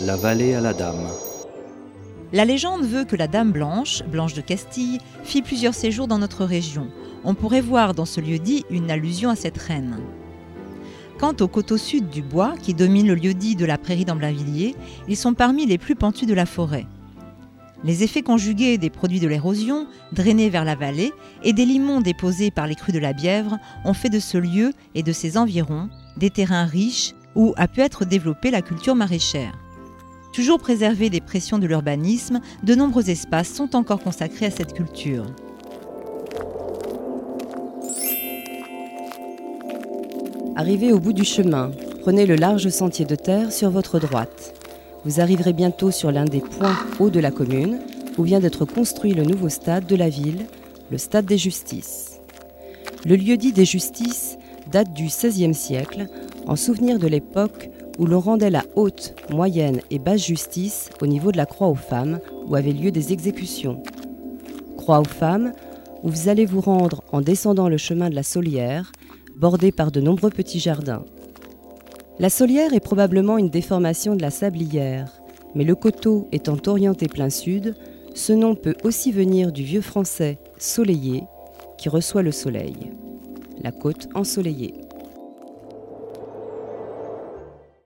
La vallée à la dame. La légende veut que la Dame Blanche, Blanche de Castille, fit plusieurs séjours dans notre région. On pourrait voir dans ce lieu-dit une allusion à cette reine. Quant au coteau sud du bois, qui domine le lieu-dit de la prairie d'Amblainvilliers, ils sont parmi les plus pentus de la forêt. Les effets conjugués des produits de l'érosion, drainés vers la vallée, et des limons déposés par les crues de la Bièvre ont fait de ce lieu et de ses environs des terrains riches où a pu être développée la culture maraîchère. Toujours préservés des pressions de l'urbanisme, de nombreux espaces sont encore consacrés à cette culture. Arrivé au bout du chemin, prenez le large sentier de terre sur votre droite. Vous arriverez bientôt sur l'un des points hauts de la commune, où vient d'être construit le nouveau stade de la ville, le stade des Justices. Le lieu dit des Justices date du XVIe siècle, en souvenir de l'époque où l'on rendait la haute, moyenne et basse justice au niveau de la croix aux femmes, où avaient lieu des exécutions. Croix aux femmes, où vous allez vous rendre en descendant le chemin de la Solière, bordé par de nombreux petits jardins. La Solière est probablement une déformation de la sablière, mais le coteau étant orienté plein sud, ce nom peut aussi venir du vieux français soleillé, qui reçoit le soleil. La côte ensoleillée.